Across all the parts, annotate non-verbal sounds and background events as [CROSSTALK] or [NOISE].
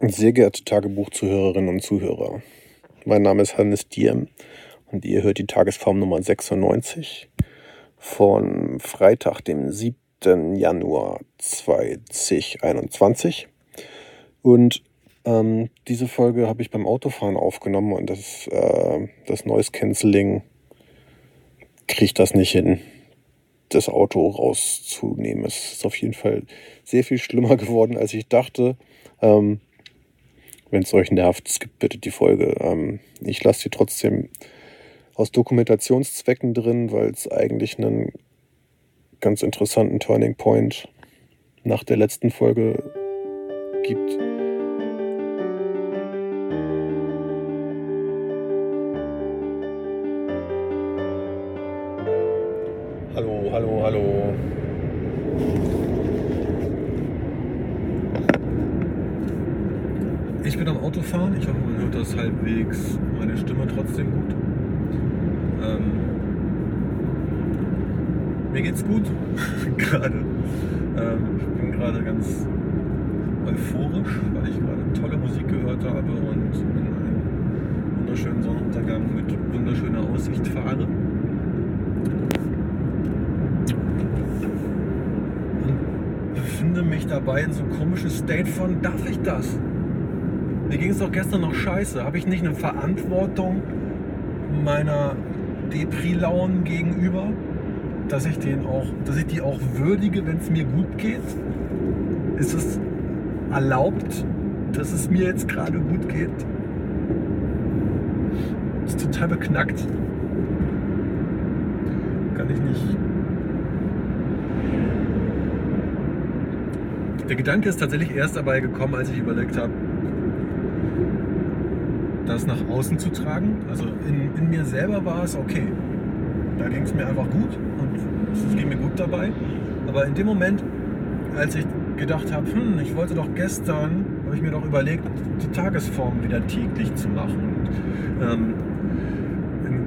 Sehr geehrte Tagebuchzuhörerinnen und Zuhörer, mein Name ist Hannes Diem und ihr hört die Tagesform Nummer 96 von Freitag, dem 7. Januar 2021. Und ähm, diese Folge habe ich beim Autofahren aufgenommen und das, äh, das Noise Cancelling kriegt das nicht hin, das Auto rauszunehmen. Es ist auf jeden Fall sehr viel schlimmer [LAUGHS] geworden, als ich dachte. Ähm, wenn es euch nervt, skippt bitte die Folge. Ähm, ich lasse sie trotzdem aus Dokumentationszwecken drin, weil es eigentlich einen ganz interessanten Turning Point nach der letzten Folge gibt. Hallo, hallo, hallo. Ich Autofahren. Ich hoffe, man hört das halbwegs meine Stimme trotzdem gut. Ähm, mir geht's gut [LAUGHS] gerade. Ähm, ich bin gerade ganz euphorisch, weil ich gerade tolle Musik gehört habe und in einen wunderschönen Sonnenuntergang mit wunderschöner Aussicht fahre. Und befinde mich dabei in so ein komisches State von, darf ich das? Mir ging es doch gestern noch scheiße. Habe ich nicht eine Verantwortung meiner Depri-Launen gegenüber, dass ich, den auch, dass ich die auch würdige, wenn es mir gut geht? Ist es erlaubt, dass es mir jetzt gerade gut geht? ist total beknackt. Kann ich nicht. Der Gedanke ist tatsächlich erst dabei gekommen, als ich überlegt habe, das nach außen zu tragen. Also in, in mir selber war es okay. Da ging es mir einfach gut und es ging mir gut dabei. Aber in dem Moment, als ich gedacht habe, hm, ich wollte doch gestern, habe ich mir doch überlegt, die Tagesform wieder täglich zu machen. Und, ähm,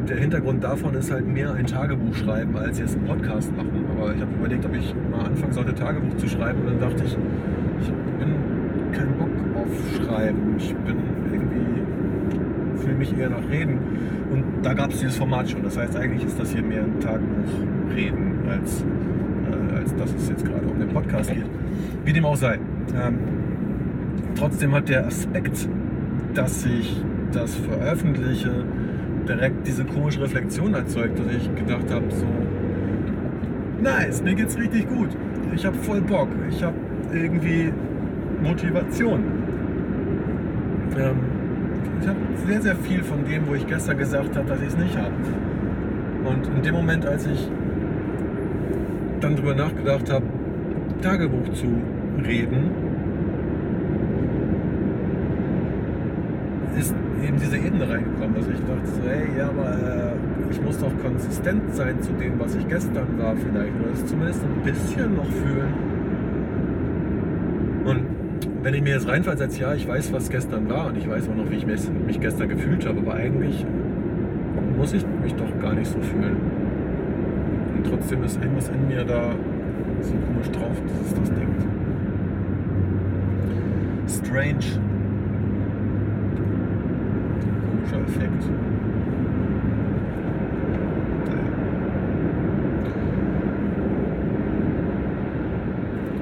der Hintergrund davon ist halt mehr ein Tagebuch schreiben, als jetzt einen Podcast machen. Aber ich habe überlegt, ob ich mal anfangen sollte, Tagebuch zu schreiben. Und dann dachte ich, ich bin kein Bock auf Schreiben. Ich bin fühle mich eher nach Reden. Und da gab es dieses Format schon. Das heißt, eigentlich ist das hier mehr ein Tagebuch reden, als, äh, als dass es jetzt gerade um den Podcast geht. Wie dem auch sei. Ähm, trotzdem hat der Aspekt, dass ich das veröffentliche, direkt diese komische Reflexion erzeugt, dass ich gedacht habe, so, nice, mir geht's richtig gut. Ich habe voll Bock. Ich habe irgendwie Motivation. Ähm, ich habe sehr, sehr viel von dem, wo ich gestern gesagt habe, dass ich es nicht habe. Und in dem Moment, als ich dann darüber nachgedacht habe, Tagebuch zu reden, ist eben diese Ebene reingekommen, dass ich dachte, so, hey, ja, aber äh, ich muss doch konsistent sein zu dem, was ich gestern war vielleicht, oder es zumindest ein bisschen noch fühlen. Wenn ich mir jetzt reinfalle als ja, ich weiß, was gestern war und ich weiß auch noch, wie ich mich gestern gefühlt habe, aber eigentlich muss ich mich doch gar nicht so fühlen. Und trotzdem ist irgendwas in mir da so komisch drauf, dass es das denkt. Strange. Komischer Effekt.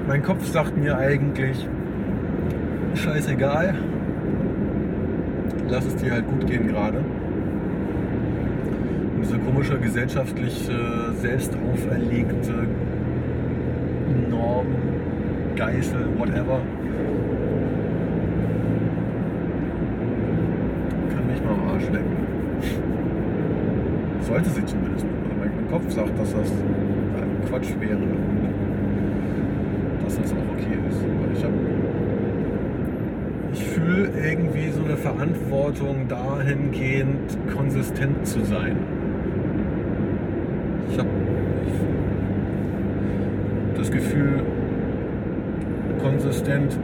Mein Kopf sagt mir eigentlich, scheißegal. Lass es dir halt gut gehen gerade. Und diese komische gesellschaftliche, selbst auferlegte Norm, Geißel, whatever, kann mich mal am Arsch lecken. Sollte sie zumindest. Mein Kopf sagt, dass das Quatsch wäre. Dass das auch okay ist. Aber ich habe ich fühle irgendwie so eine Verantwortung dahingehend, konsistent zu sein. Ich habe das Gefühl, konsistent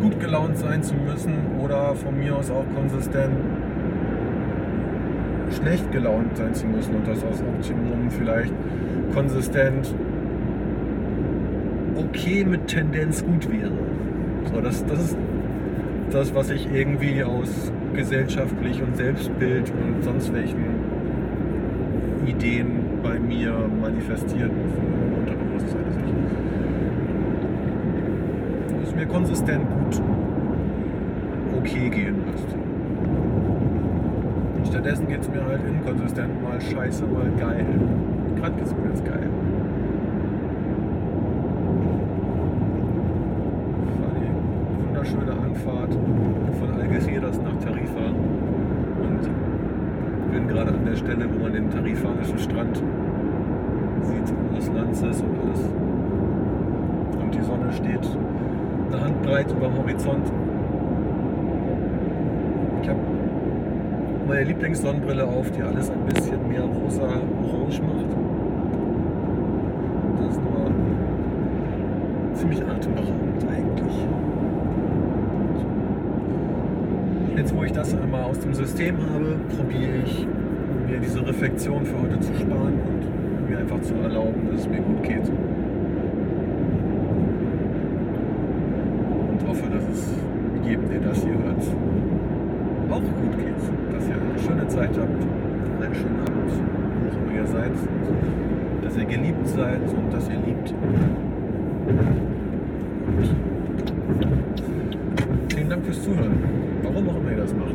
gut gelaunt sein zu müssen oder von mir aus auch konsistent schlecht gelaunt sein zu müssen und das aus Optimum vielleicht konsistent okay mit Tendenz gut wäre. So, das, das ist das, was ich irgendwie aus gesellschaftlich und Selbstbild und sonst welchen Ideen bei mir manifestiert im Unterbewusstsein. Dass es mir konsistent gut okay gehen lässt. Stattdessen geht es mir halt inkonsistent, mal scheiße, mal geil. Gerade geht es mir jetzt geil. War die wunderschöne Anfahrt von Algeciras nach Tarifa und bin gerade an der Stelle, wo man den tarifanischen Strand sieht, aus Lanzes und alles. Und die Sonne steht eine Handbreit über dem Horizont. Ich habe meine Lieblingssonnenbrille auf, die alles ein bisschen mehr rosa-orange macht. Das ist nur ziemlich atemberaubend eigentlich. Jetzt, wo ich das einmal aus dem System habe, probiere ich mir diese Reflexion für heute zu sparen und mir einfach zu erlauben, dass es mir gut geht. Und hoffe, dass es jedem, der das hier hört, auch gut geht. Dass ihr eine schöne Zeit habt, einen schönen Abend, wo auch immer ihr seid. Dass ihr geliebt seid und dass ihr liebt. Und vielen Dank fürs Zuhören. Warum auch immer ihr das macht.